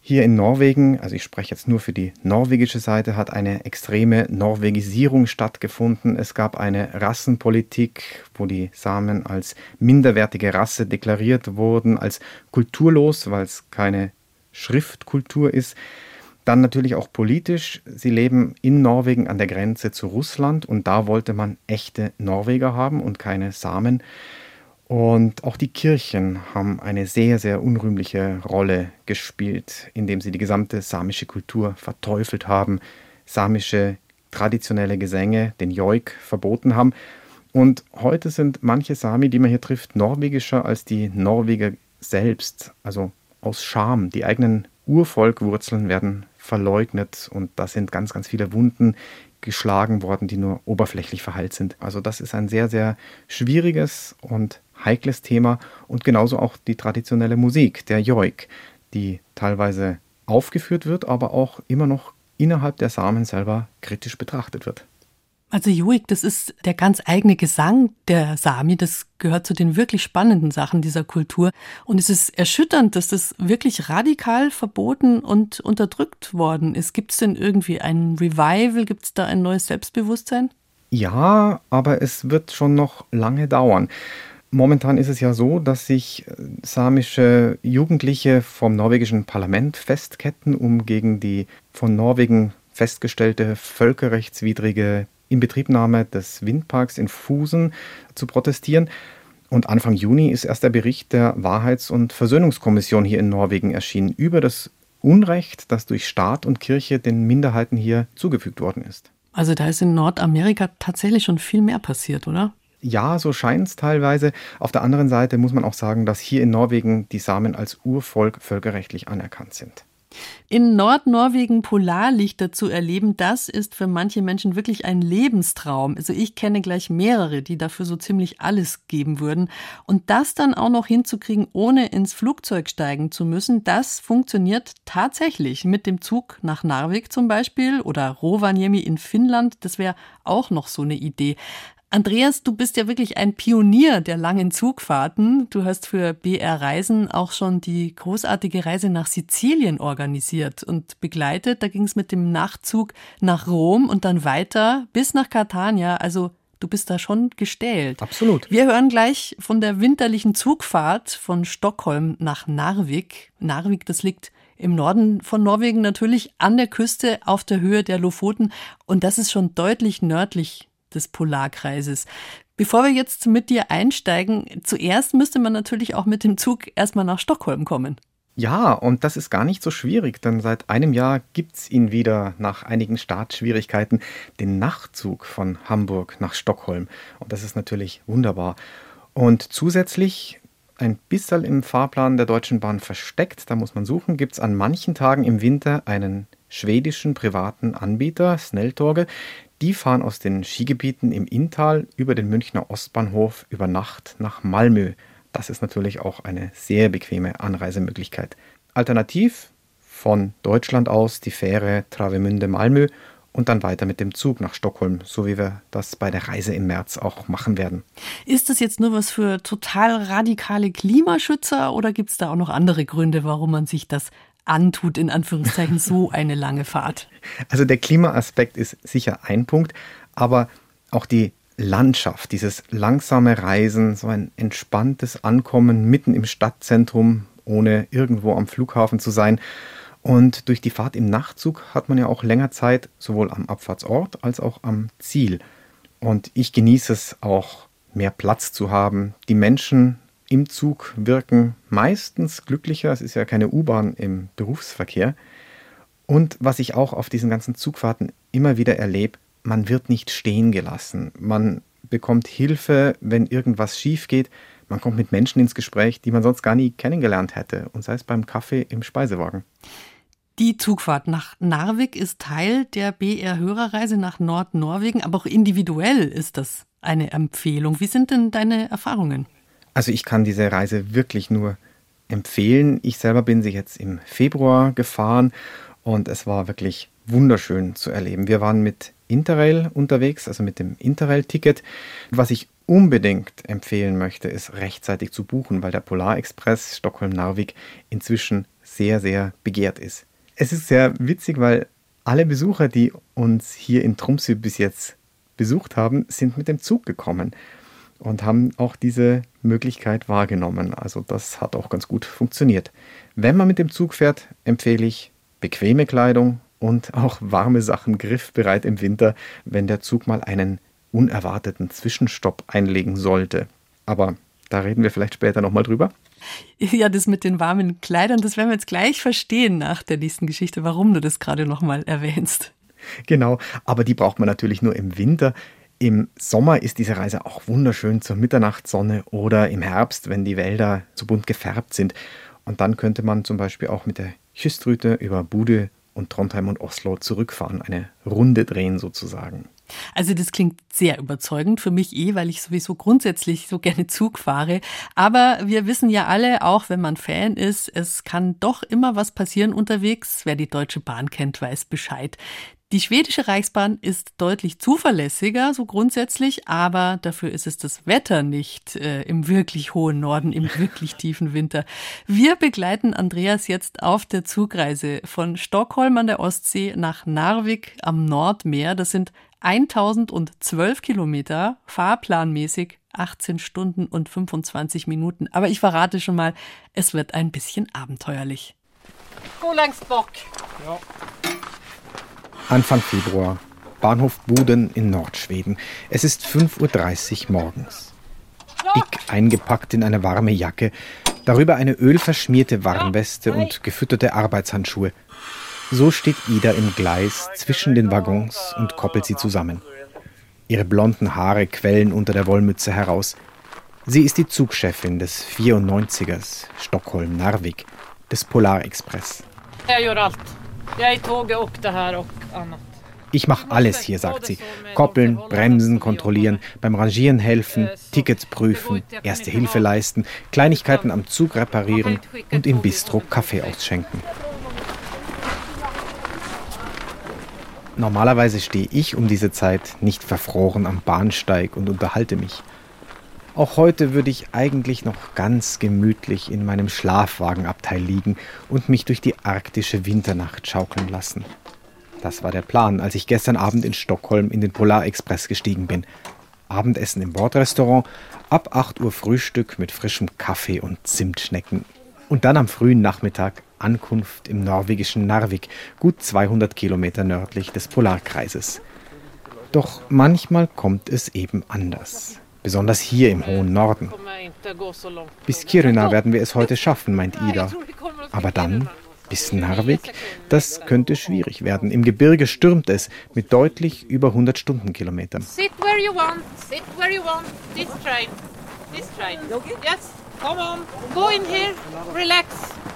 Hier in Norwegen, also ich spreche jetzt nur für die norwegische Seite, hat eine extreme Norwegisierung stattgefunden. Es gab eine Rassenpolitik, wo die Samen als minderwertige Rasse deklariert wurden, als kulturlos, weil es keine Schriftkultur ist. Dann natürlich auch politisch. Sie leben in Norwegen an der Grenze zu Russland und da wollte man echte Norweger haben und keine Samen. Und auch die Kirchen haben eine sehr, sehr unrühmliche Rolle gespielt, indem sie die gesamte samische Kultur verteufelt haben, samische traditionelle Gesänge, den Joik, verboten haben. Und heute sind manche Sami, die man hier trifft, norwegischer als die Norweger selbst. Also aus Scham. Die eigenen Urvolkwurzeln werden verleugnet und da sind ganz, ganz viele Wunden geschlagen worden, die nur oberflächlich verheilt sind. Also das ist ein sehr, sehr schwieriges und heikles Thema und genauso auch die traditionelle Musik, der Joik, die teilweise aufgeführt wird, aber auch immer noch innerhalb der Samen selber kritisch betrachtet wird. Also Joik, das ist der ganz eigene Gesang der Sami, das gehört zu den wirklich spannenden Sachen dieser Kultur. Und es ist erschütternd, dass das wirklich radikal verboten und unterdrückt worden ist. Gibt es denn irgendwie ein Revival? Gibt es da ein neues Selbstbewusstsein? Ja, aber es wird schon noch lange dauern. Momentan ist es ja so, dass sich äh, samische Jugendliche vom norwegischen Parlament festketten, um gegen die von Norwegen festgestellte völkerrechtswidrige Inbetriebnahme des Windparks in Fusen zu protestieren. Und Anfang Juni ist erst der Bericht der Wahrheits- und Versöhnungskommission hier in Norwegen erschienen über das Unrecht, das durch Staat und Kirche den Minderheiten hier zugefügt worden ist. Also da ist in Nordamerika tatsächlich schon viel mehr passiert, oder? Ja, so scheint es teilweise. Auf der anderen Seite muss man auch sagen, dass hier in Norwegen die Samen als Urvolk völkerrechtlich anerkannt sind. In Nordnorwegen Polarlichter zu erleben, das ist für manche Menschen wirklich ein Lebenstraum. Also ich kenne gleich mehrere, die dafür so ziemlich alles geben würden. Und das dann auch noch hinzukriegen, ohne ins Flugzeug steigen zu müssen, das funktioniert tatsächlich. Mit dem Zug nach Narvik zum Beispiel oder Rovaniemi in Finnland, das wäre auch noch so eine Idee. Andreas, du bist ja wirklich ein Pionier der langen Zugfahrten. Du hast für BR Reisen auch schon die großartige Reise nach Sizilien organisiert und begleitet. Da ging es mit dem Nachtzug nach Rom und dann weiter bis nach Catania. Also du bist da schon gestählt. Absolut. Wir hören gleich von der winterlichen Zugfahrt von Stockholm nach Narvik. Narvik, das liegt Im Norden von Norwegen natürlich an der Küste auf der Höhe der Lofoten und das ist schon deutlich nördlich des Polarkreises. Bevor wir jetzt mit dir einsteigen, zuerst müsste man natürlich auch mit dem Zug erstmal nach Stockholm kommen. Ja, und das ist gar nicht so schwierig, denn seit einem Jahr gibt es ihn wieder nach einigen Startschwierigkeiten, den Nachtzug von Hamburg nach Stockholm. Und das ist natürlich wunderbar. Und zusätzlich ein bisschen im Fahrplan der Deutschen Bahn versteckt, da muss man suchen, gibt es an manchen Tagen im Winter einen schwedischen privaten Anbieter, Snelltorge, die fahren aus den Skigebieten im Inntal über den Münchner Ostbahnhof über Nacht nach Malmö. Das ist natürlich auch eine sehr bequeme Anreisemöglichkeit. Alternativ von Deutschland aus die Fähre Travemünde-Malmö und dann weiter mit dem Zug nach Stockholm, so wie wir das bei der Reise im März auch machen werden. Ist das jetzt nur was für total radikale Klimaschützer oder gibt es da auch noch andere Gründe, warum man sich das antut, in Anführungszeichen, so eine lange Fahrt? Also der Klimaaspekt ist sicher ein Punkt, aber auch die Landschaft, dieses langsame Reisen, so ein entspanntes Ankommen mitten im Stadtzentrum, ohne irgendwo am Flughafen zu sein. Und durch die Fahrt im Nachtzug hat man ja auch länger Zeit, sowohl am Abfahrtsort als auch am Ziel. Und ich genieße es auch, mehr Platz zu haben, die Menschen im Zug wirken meistens glücklicher. Es ist ja keine U-Bahn im Berufsverkehr. Und was ich auch auf diesen ganzen Zugfahrten immer wieder erlebe, man wird nicht stehen gelassen. Man bekommt Hilfe, wenn irgendwas schief geht. Man kommt mit Menschen ins Gespräch, die man sonst gar nie kennengelernt hätte. Und sei es beim Kaffee im Speisewagen. Die Zugfahrt nach Narvik ist Teil der BR-Hörerreise nach Nordnorwegen, aber auch individuell ist das eine Empfehlung. Wie sind denn deine Erfahrungen? Also ich kann diese Reise wirklich nur empfehlen. Ich selber bin sie jetzt im Februar gefahren und es war wirklich wunderschön zu erleben. Wir waren mit Interrail unterwegs, also mit dem Interrail-Ticket. Was ich unbedingt empfehlen möchte, ist rechtzeitig zu buchen, weil der Polarexpress Stockholm-Narvik inzwischen sehr, sehr begehrt ist. Es ist sehr witzig, weil alle Besucher, die uns hier in Tromsø bis jetzt besucht haben, sind mit dem Zug gekommen und haben auch diese Möglichkeit wahrgenommen. Also das hat auch ganz gut funktioniert. Wenn man mit dem Zug fährt, empfehle ich bequeme Kleidung und auch warme Sachen griffbereit im Winter, wenn der Zug mal einen unerwarteten Zwischenstopp einlegen sollte. Aber da reden wir vielleicht später nochmal drüber. Ja, das mit den warmen Kleidern, das werden wir jetzt gleich verstehen nach der nächsten Geschichte, warum du das gerade nochmal erwähnst. Genau, aber die braucht man natürlich nur im Winter. Im Sommer ist diese Reise auch wunderschön zur Mitternachtssonne oder im Herbst, wenn die Wälder so bunt gefärbt sind. Und dann könnte man zum Beispiel auch mit der Kystrute über Bude und Trondheim und Oslo zurückfahren, eine Runde drehen sozusagen. Also das klingt sehr überzeugend für mich eh, weil ich sowieso grundsätzlich so gerne Zug fahre. Aber wir wissen ja alle, auch wenn man Fan ist, es kann doch immer was passieren unterwegs. Wer die Deutsche Bahn kennt, weiß Bescheid. Die schwedische Reichsbahn ist deutlich zuverlässiger, so grundsätzlich, aber dafür ist es das Wetter nicht äh, im wirklich hohen Norden, im wirklich tiefen Winter. Wir begleiten Andreas jetzt auf der Zugreise von Stockholm an der Ostsee nach Narvik am Nordmeer. Das sind 1012 Kilometer, fahrplanmäßig 18 Stunden und 25 Minuten. Aber ich verrate schon mal, es wird ein bisschen abenteuerlich. Go längst Bock. Ja. Anfang Februar. Bahnhof Boden in Nordschweden. Es ist 5.30 Uhr morgens. Dick eingepackt in eine warme Jacke, darüber eine ölverschmierte Warnweste und gefütterte Arbeitshandschuhe. So steht Ida im Gleis zwischen den Waggons und koppelt sie zusammen. Ihre blonden Haare quellen unter der Wollmütze heraus. Sie ist die Zugchefin des 94ers Stockholm-Narvik, des Polarexpress. Jag gör allt. Ich mache alles hier, sagt sie. Koppeln, bremsen, kontrollieren, beim Rangieren helfen, Tickets prüfen, erste Hilfe leisten, Kleinigkeiten am Zug reparieren und im Bistro Kaffee ausschenken. Normalerweise stehe ich um diese Zeit nicht verfroren am Bahnsteig und unterhalte mich. Auch heute würde ich eigentlich noch ganz gemütlich in meinem Schlafwagenabteil liegen und mich durch die arktische Winternacht schaukeln lassen. Das war der Plan, als ich gestern Abend in Stockholm in den Polarexpress gestiegen bin. Abendessen im Bordrestaurant, ab 8 Uhr Frühstück mit frischem Kaffee und Zimtschnecken. Und dann am frühen Nachmittag Ankunft im norwegischen Narvik, gut 200 Kilometer nördlich des Polarkreises. Doch manchmal kommt es eben anders. Besonders hier im hohen Norden. Bis Kiruna werden wir es heute schaffen, meint Ida. Aber dann bis Narvik, das könnte schwierig werden. Im Gebirge stürmt es mit deutlich über 100 Stundenkilometern. Sit where you want, sit where you want. This train, this train. Yes, come on. Go in here, relax.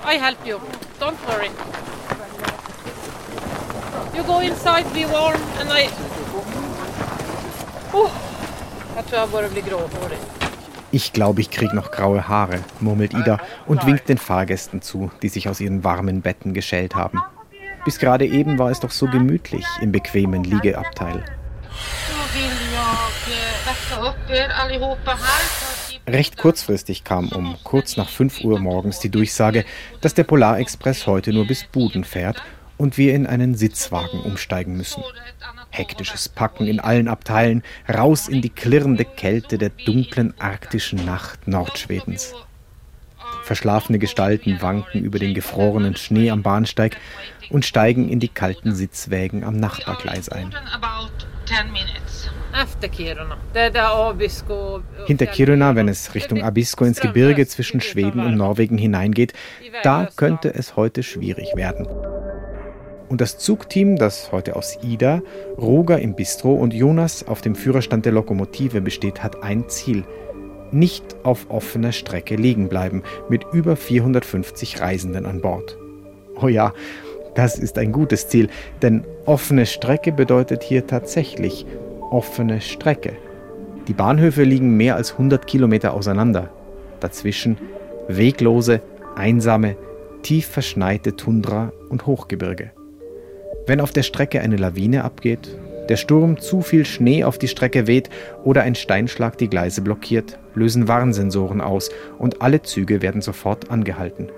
I help you. Don't worry. You go inside, be warm and I... Oh, Ich glaube, ich kriege noch graue Haare, murmelt Ida und winkt den Fahrgästen zu, die sich aus ihren warmen Betten geschält haben. Bis gerade eben war es doch so gemütlich im bequemen Liegeabteil. Recht kurzfristig kam um kurz nach 5 Uhr morgens die Durchsage, dass der Polarexpress heute nur bis Buden fährt und wir in einen Sitzwagen umsteigen müssen. Hektisches Packen in allen Abteilen, raus in die klirrende Kälte der dunklen arktischen Nacht Nordschwedens. Verschlafene Gestalten wanken über den gefrorenen Schnee am Bahnsteig und steigen in die kalten Sitzwägen am Nachbargleis ein. Hinter Kiruna, wenn es Richtung Abisko ins Gebirge zwischen Schweden und Norwegen hineingeht, da könnte es heute schwierig werden. Und das Zugteam, das heute aus Ida, Roger im Bistro und Jonas auf dem Führerstand der Lokomotive besteht, hat ein Ziel. Nicht auf offener Strecke liegen bleiben, mit über 450 Reisenden an Bord. Oh ja, das ist ein gutes Ziel, denn offene Strecke bedeutet hier tatsächlich offene Strecke. Die Bahnhöfe liegen mehr als 100 Kilometer auseinander. Dazwischen weglose, einsame, tief verschneite Tundra und Hochgebirge. Wenn auf der Strecke eine Lawine abgeht, der Sturm zu viel Schnee auf die Strecke weht oder ein Steinschlag die Gleise blockiert, lösen Warnsensoren aus und alle Züge werden sofort angehalten.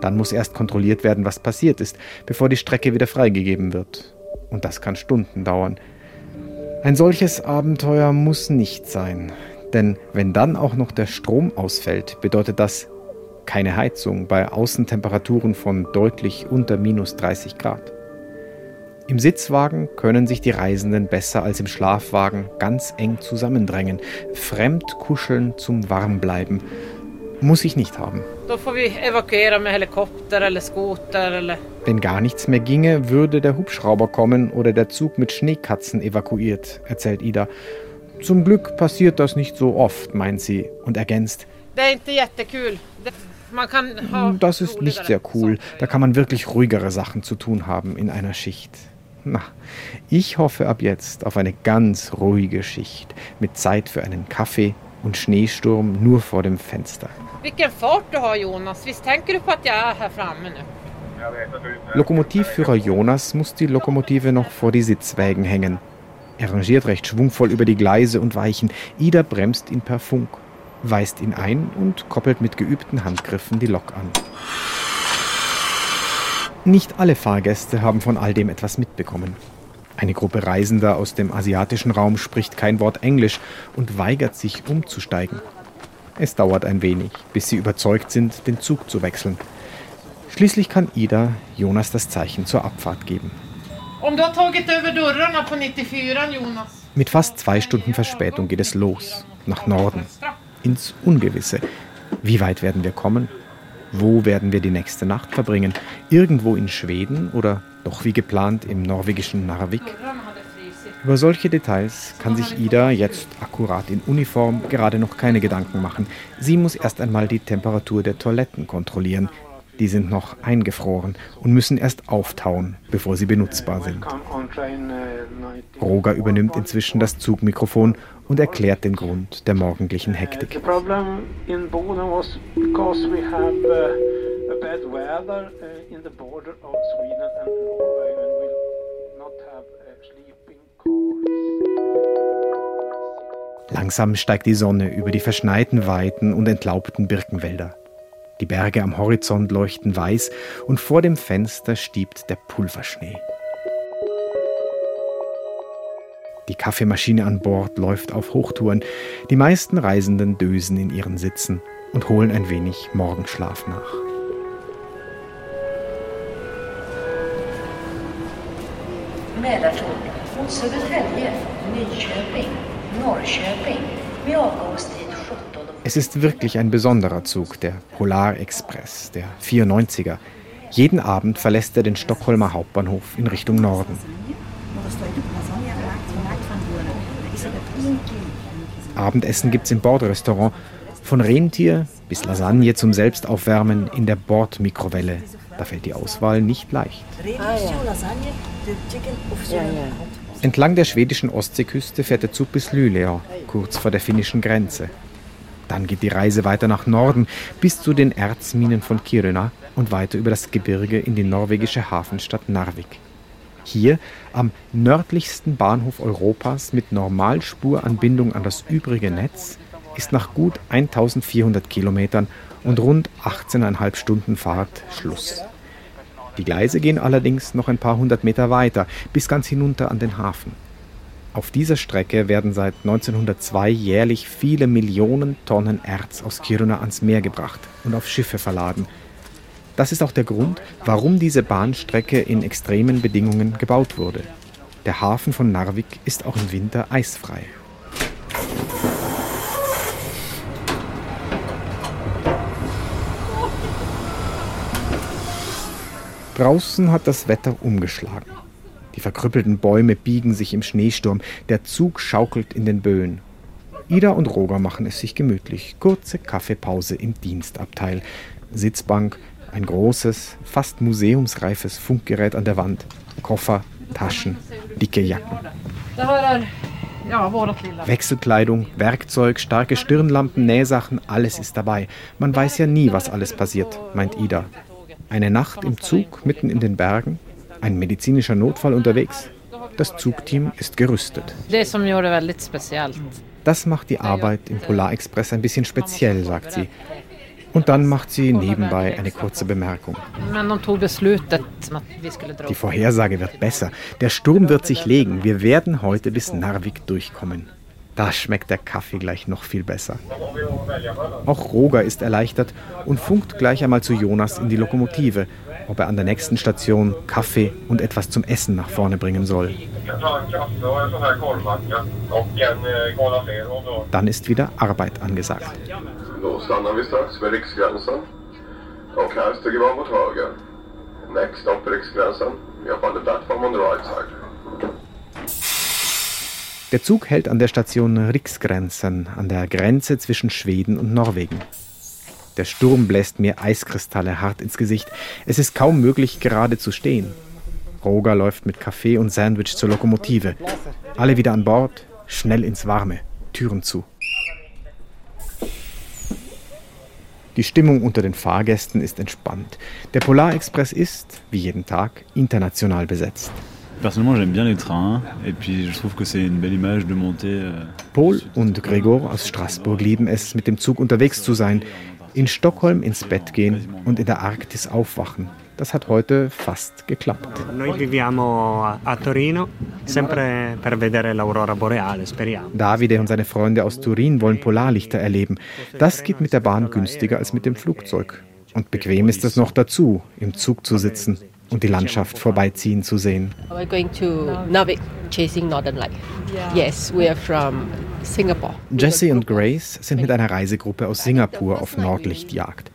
Dann muss erst kontrolliert werden, was passiert ist, bevor die Strecke wieder freigegeben wird. Und das kann Stunden dauern. Ein solches Abenteuer muss nicht sein, denn wenn dann auch noch der Strom ausfällt, bedeutet das keine Heizung bei Außentemperaturen von deutlich unter minus 30 Grad. Im Sitzwagen können sich die Reisenden besser als im Schlafwagen ganz eng zusammendrängen, fremd kuscheln zum Warmbleiben. Muss ich nicht haben. Wenn gar nichts mehr ginge, würde der Hubschrauber kommen oder der Zug mit Schneekatzen evakuiert, erzählt Ida. Zum Glück passiert das nicht so oft, meint sie und ergänzt. Das ist nicht sehr cool. Da kann man wirklich ruhigere Sachen zu tun haben in einer Schicht. Na, ich hoffe ab jetzt auf eine ganz ruhige Schicht mit Zeit für einen Kaffee und Schneesturm nur vor dem Fenster. Vilken Fahrt du har Jonas, visst tänker du på att jag är här framme nu? Lokomotivführer Jonas muss die Lokomotive noch vor die Sitzwägen hängen. Er rangiert recht schwungvoll über die Gleise und Weichen. Ida bremst ihn per Funk, weist ihn ein und koppelt mit geübten Handgriffen die Lok an. Nicht alle Fahrgäste haben von all dem etwas mitbekommen. Eine Gruppe Reisender aus dem asiatischen Raum spricht kein Wort Englisch und weigert sich umzusteigen. Es dauert ein wenig, bis sie überzeugt sind, den Zug zu wechseln. Schließlich kann Ida Jonas das Zeichen zur Abfahrt geben. Mit fast zwei Stunden Verspätung geht es los, nach Norden, ins Ungewisse. Wie weit werden wir kommen? Wo werden wir die nächste Nacht verbringen? Irgendwo in Schweden oder doch wie geplant im norwegischen Narvik? Über solche Details kann sich Ida, jetzt akkurat in Uniform, gerade noch keine Gedanken machen. Sie muss erst einmal die Temperatur der Toiletten kontrollieren. Die sind noch eingefroren und müssen erst auftauen, bevor sie benutzbar sind. Roger übernimmt inzwischen das Zugmikrofon und erklärt den Grund der morgendlichen Hektik. Langsam steigt die Sonne über die verschneiten Weiten und entlaubten Birkenwälder. Die Berge am Horizont leuchten weiß und vor dem Fenster stiebt der Pulverschnee. Die Kaffeemaschine an Bord läuft auf Hochtouren. Die meisten Reisenden dösen in ihren Sitzen und holen ein wenig Morgenschlaf nach. Mälartåg mot Södertälje, Nyköping, Norrköping med avgångstid es ist wirklich ein besonderer Zug, der Polarexpress, der 94er. Jeden Abend verlässt er den Stockholmer Hauptbahnhof in Richtung Norden. Abendessen gibt's im Bordrestaurant. Von Rentier bis Lasagne zum Selbstaufwärmen in der Bordmikrowelle. Da fällt die Auswahl nicht leicht. Entlang der schwedischen Ostseeküste fährt der Zug bis Luleå, kurz vor der finnischen Grenze. Dann geht die Reise weiter nach Norden bis zu den Erzminen von Kiruna und weiter über das Gebirge in die norwegische Hafenstadt Narvik. Hier, am nördlichsten Bahnhof Europas mit Normalspuranbindung an das übrige Netz, ist nach gut 1400 Kilometern und rund 18,5 Stunden Fahrt Schluss. Die Gleise gehen allerdings noch ein paar hundert Meter weiter, bis ganz hinunter an den Hafen. Auf dieser Strecke werden seit 1902 jährlich viele Millionen Tonnen Erz aus Kiruna ans Meer gebracht und auf Schiffe verladen. Das ist auch der Grund, warum diese Bahnstrecke in extremen Bedingungen gebaut wurde. Der Hafen von Narvik ist auch im Winter eisfrei. Draußen hat das Wetter umgeschlagen. Die verkrüppelten Bäume biegen sich im Schneesturm, der Zug schaukelt in den Böen. Ida und Roger machen es sich gemütlich. Kurze Kaffeepause im Dienstabteil. Sitzbank, ein großes, fast museumsreifes Funkgerät an der Wand. Koffer, Taschen, dicke Jacken. Wechselkleidung, Werkzeug, starke Stirnlampen, Nähsachen, alles ist dabei. Man weiß ja nie, was alles passiert, meint Ida. Eine Nacht im Zug mitten in den Bergen, ein medizinischer Notfall unterwegs. Das Zugteam ist gerüstet. Das macht die Arbeit im Polarexpress ein bisschen speziell, sagt sie. Und dann macht sie nebenbei eine kurze Bemerkung. Die Vorhersage wird besser. Der Sturm wird sich legen. Wir werden heute bis Narvik durchkommen. Da schmeckt der Kaffee gleich noch viel besser. Auch Roger ist erleichtert und funkt gleich einmal zu Jonas in die Lokomotive, ob er an der nächsten Station Kaffee und etwas zum Essen nach vorne bringen soll. Dann ist wieder Arbeit angesagt. Då stannar vi strax vid Riksgränsen. Och här stiger man mot höger. Next stop Riksgränsen. We are on the platform on the right side. Der Zug hält an der Station Riksgränsen, an der Grenze zwischen Schweden und Norwegen. Der Sturm bläst mir Eiskristalle hart ins Gesicht. Es ist kaum möglich, gerade zu stehen. Roger läuft mit Kaffee und Sandwich zur Lokomotive. Alle wieder an Bord, schnell ins Warme, Türen zu. Die Stimmung unter den Fahrgästen ist entspannt. Der Polarexpress ist, wie jeden Tag, international besetzt. Euh, Paul und Gregor aus Straßburg lieben es, mit dem Zug unterwegs zu sein, in Stockholm ins Bett gehen und in der Arktis aufwachen. Das hat heute fast geklappt. Davide und seine Freunde aus Turin wollen Polarlichter erleben. Das geht mit der Bahn günstiger als mit dem Flugzeug. Und bequem ist es noch dazu, im Zug zu sitzen und die Landschaft vorbeiziehen zu sehen. We're going to Narvik, chasing Northern Light. Yes, we are from Singapore. Jesse und Grace sind mit einer Reisegruppe aus Singapur auf Nordlichtjagd.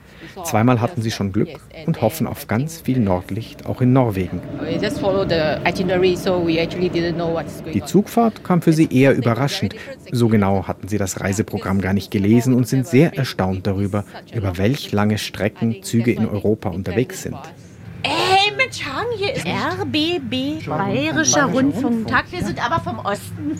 Zweimal hatten sie schon Glück und hoffen auf ganz viel Nordlicht auch in Norwegen. We just follow the itinerary, so we actually didn't know what's going Die on. Zugfahrt kam für sie eher überraschend. So genau hatten sie das Reiseprogramm gar nicht gelesen und sind sehr erstaunt darüber, über welch lange Strecken Züge in Europa unterwegs sind. Ey, Mensch, Hang, hier ist RBB, Bayerischer Rundfunktag. Wir sind aber vom Osten.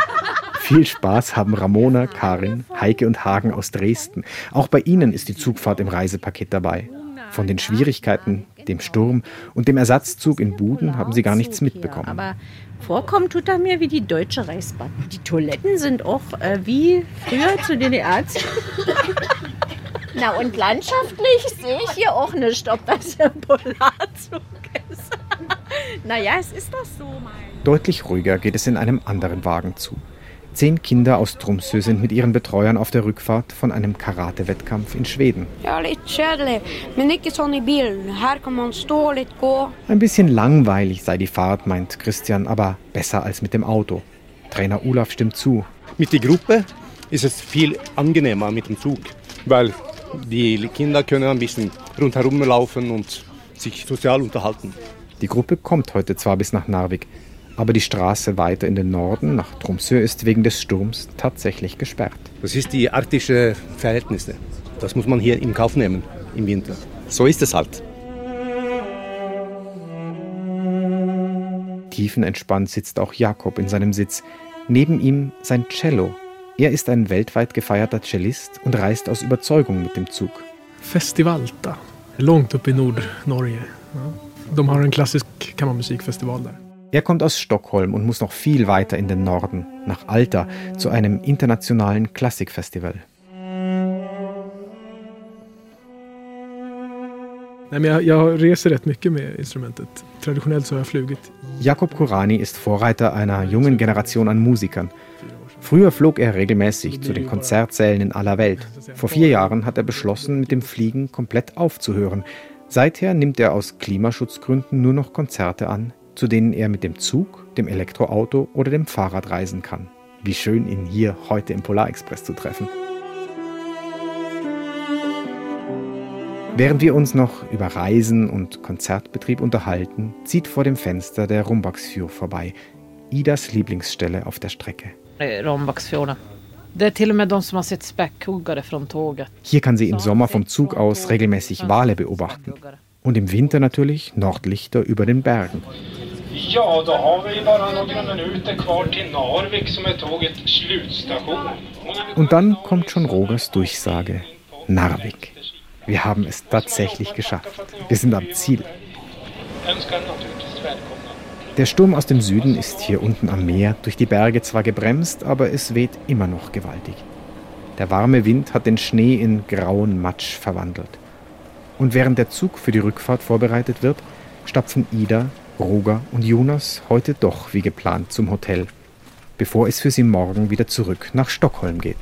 Viel Spaß haben Ramona, Karin, Heike und Hagen aus Dresden. Auch bei ihnen ist die Zugfahrt im Reisepaket dabei. Von den Schwierigkeiten, dem Sturm und dem Ersatzzug in Buden haben sie gar nichts mitbekommen. Aber vorkommen tut er mir wie die deutsche Reichsbahn. Die Toiletten sind auch äh, wie früher zu DDR-Zeiten. Na und landschaftlich sehe ich hier auch nicht, ob das ein Polarzug ist. naja, es ist doch so, mein. Deutlich ruhiger geht es in einem anderen Wagen zu. Zehn Kinder aus Tromsø sind mit ihren Betreuern auf der Rückfahrt von einem Karate-Wettkampf in Schweden. Ein bisschen langweilig sei die Fahrt, meint Christian, aber besser als mit dem Auto. Trainer Olaf stimmt zu. Mit der Gruppe ist es viel angenehmer mit dem Zug, weil die Kinder können ein bisschen rundherum laufen und sich sozial unterhalten. Die Gruppe kommt heute zwar bis nach Narvik, aber die Straße weiter in den Norden nach Tromsø ist wegen des Sturms tatsächlich gesperrt. Das ist die arktische Verhältnisse. Das muss man hier in Kauf nehmen im Winter. So ist es halt. Tiefenentspannt sitzt auch Jakob in seinem Sitz. Neben ihm sein Cello. Er ist ein weltweit gefeierter Cellist und reist aus Überzeugung mit dem Zug. Festivalta, långt upp i Nordnorge. De har en klassisk kammarmusikfestival där. Er kommt aus Stockholm und muss noch viel weiter in den Norden, nach Alta, zu einem internationalen Klassikfestival. Jag, jag reser rätt mycket med instrumentet. Traditionellt så har jag flugit. Jakob Kurani ist Vorreiter einer jungen Generation an Musikern. Früher flog er regelmäßig zu den Konzertsälen in aller Welt. Vor vier Jahren hat er beschlossen, mit dem Fliegen komplett aufzuhören. Seither nimmt er aus Klimaschutzgründen nur noch Konzerte an, zu denen er mit dem Zug, dem Elektroauto oder dem Fahrrad reisen kann. Wie schön, ihn hier heute im Polarexpress zu treffen. Während wir uns noch über Reisen und Konzertbetrieb unterhalten, zieht vor dem Fenster der Rumbaksfjord vorbei, Idas Lieblingsstelle auf der Strecke. Rombaksfjorden. Det är till och med de som har sett späckhuggare från tåget. Hier kann sie im Sommer vom Zug aus regelmäßig Wale beobachten. Und im Winter natürlich Nordlichter über den Bergen. Ja, då har vi bara några minuter kvar till Narvik som är tågets slutstation. Und dann kommt schon Rogers Durchsage. Narvik. Wir haben es tatsächlich geschafft. Wir sind am Ziel. Välkomna. Der Sturm aus dem Süden ist hier unten am Meer durch die Berge zwar gebremst, aber es weht immer noch gewaltig. Der warme Wind hat den Schnee in grauen Matsch verwandelt. Und während der Zug für die Rückfahrt vorbereitet wird, stapfen Ida, Roger und Jonas heute doch wie geplant zum Hotel, bevor es für sie morgen wieder zurück nach Stockholm geht.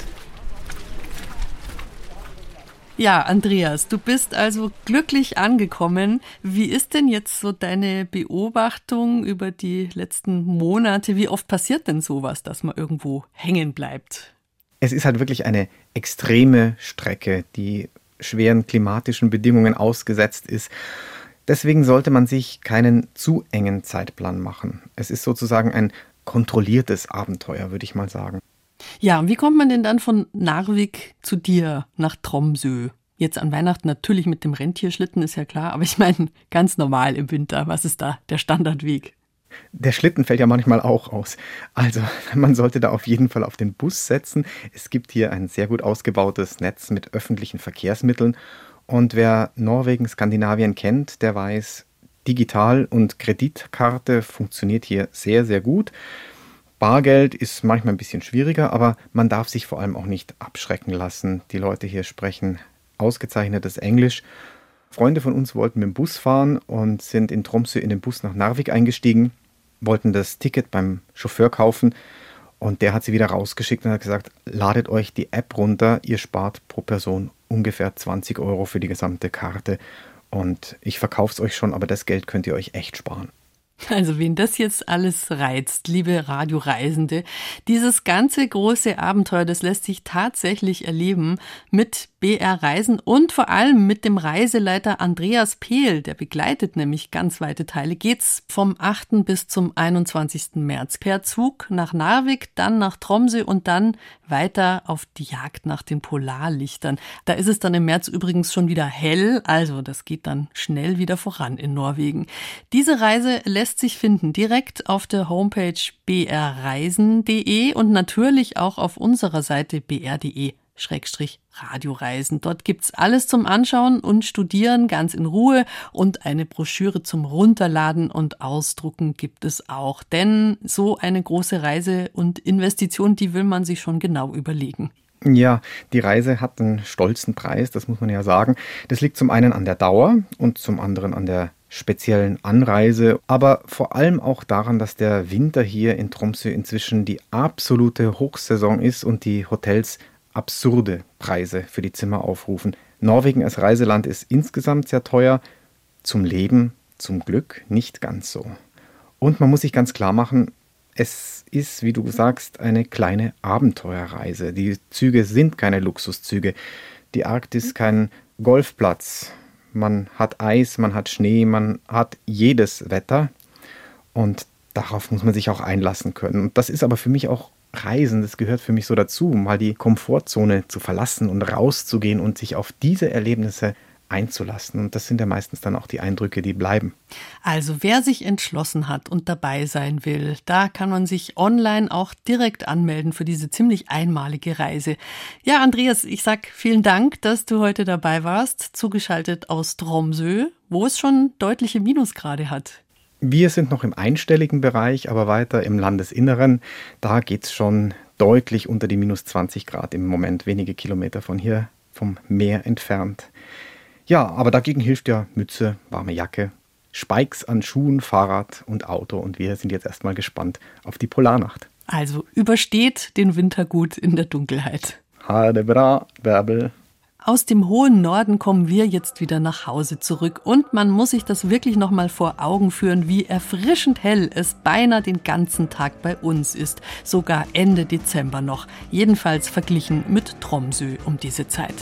Ja, Andreas, du bist also glücklich angekommen. Wie ist denn jetzt so deine Beobachtung über die letzten Monate? Wie oft passiert denn sowas, dass man irgendwo hängen bleibt? Es ist halt wirklich eine extreme Strecke, die schweren klimatischen Bedingungen ausgesetzt ist. Deswegen sollte man sich keinen zu engen Zeitplan machen. Es ist sozusagen ein kontrolliertes Abenteuer, würde ich mal sagen. Ja, und wie kommt man denn dann von Narvik zu dir nach Tromsø? Jetzt an Weihnachten natürlich mit dem Rentierschlitten, ist ja klar, aber ich meine ganz normal im Winter. Was ist da der Standardweg? Der Schlitten fällt ja manchmal auch aus. Also man sollte da auf jeden Fall auf den Bus setzen. Es gibt hier ein sehr gut ausgebautes Netz mit öffentlichen Verkehrsmitteln. Und wer Norwegen, Skandinavien kennt, der weiß, Digital- und Kreditkarte funktioniert hier sehr, sehr gut. Bargeld ist manchmal ein bisschen schwieriger, aber man darf sich vor allem auch nicht abschrecken lassen. Die Leute hier sprechen ausgezeichnetes Englisch. Freunde von uns wollten mit dem Bus fahren und sind in Tromsø in den Bus nach Narvik eingestiegen, wollten das Ticket beim Chauffeur kaufen und der hat sie wieder rausgeschickt und hat gesagt, ladet euch die App runter, ihr spart pro Person ungefähr 20 Euro für die gesamte Karte und ich verkaufe es euch schon, aber das Geld könnt ihr euch echt sparen. Also wen das jetzt alles reizt, liebe Radioreisende, dieses ganze große Abenteuer, das lässt sich tatsächlich erleben mit BR Reisen und vor allem mit dem Reiseleiter Andreas Pehl, der begleitet nämlich ganz weite Teile, geht's vom 8. bis zum 21. März per Zug nach Narvik, dann nach Tromsø und dann weiter auf die Jagd nach den Polarlichtern. Da ist es dann im März übrigens schon wieder hell, also das geht dann schnell wieder voran in Norwegen. Diese Reise lässt sich finden direkt auf der Homepage brreisen.de und natürlich auch auf unserer Seite br.de. Schrägstrich Radioreisen. Dort gibt's alles zum Anschauen und Studieren ganz in Ruhe und eine Broschüre zum Runterladen und Ausdrucken gibt es auch. Denn so eine große Reise und Investition, die will man sich schon genau überlegen. Ja, die Reise hat einen stolzen Preis, das muss man ja sagen. Das liegt zum einen an der Dauer und zum anderen an der speziellen Anreise, aber vor allem auch daran, dass der Winter hier in Tromsø inzwischen die absolute Hochsaison ist und die Hotels absurde Preise für die Zimmer aufrufen. Norwegen als Reiseland ist insgesamt sehr teuer, zum Leben zum Glück nicht ganz so. Und man muss sich ganz klar machen, es ist, wie du sagst, eine kleine Abenteuerreise. Die Züge sind keine Luxuszüge. Die Arktis kein Golfplatz. Man hat Eis, man hat Schnee, man hat jedes Wetter. Und darauf muss man sich auch einlassen können. Und das ist aber für mich auch Reisen, das gehört für mich so dazu, mal die Komfortzone zu verlassen und rauszugehen und sich auf diese Erlebnisse einzulassen. Und das sind ja meistens dann auch die Eindrücke, die bleiben. Also wer sich entschlossen hat und dabei sein will, da kann man sich online auch direkt anmelden für diese ziemlich einmalige Reise. Ja, Andreas, ich sag vielen Dank, dass du heute dabei warst, zugeschaltet aus Tromsø, wo es schon deutliche Minusgrade hat. Wir sind noch im einstelligen Bereich, aber weiter im Landesinneren. Da geht es schon deutlich unter die minus 20 Grad im Moment, wenige Kilometer von hier vom Meer entfernt. Ja, aber dagegen hilft ja Mütze, warme Jacke, Spikes an Schuhen, Fahrrad und Auto. Und wir sind jetzt erstmal gespannt auf die Polarnacht. Also übersteht den Winter gut in der Dunkelheit. Hade bra, Bärbel. Aus dem hohen Norden kommen wir jetzt wieder nach Hause zurück und man muss sich das wirklich noch mal vor Augen führen, wie erfrischend hell es beinahe den ganzen Tag bei uns ist, sogar Ende Dezember noch, jedenfalls verglichen mit Tromsø um diese Zeit.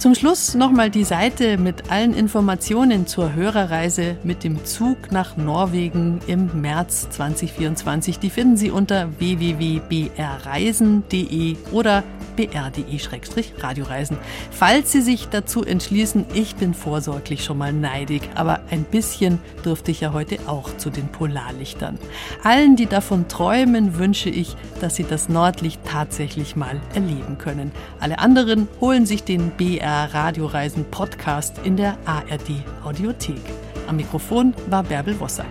Zum Schluss nochmal die Seite mit allen Informationen zur Hörerreise mit dem Zug nach Norwegen im März 2024. Die finden Sie unter www.brreisen.de oder br.de-radioreisen. Falls Sie sich dazu entschließen, ich bin vorsorglich schon mal neidig, aber ein bisschen durfte ich ja heute auch zu den Polarlichtern. Allen, die davon träumen, wünsche ich, dass sie das Nordlicht tatsächlich mal erleben können. Alle anderen holen sich den BR Radioreisen Podcast in der ARD Audiothek. Am Mikrofon war Bärbel Wossack.